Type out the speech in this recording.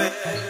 yeah.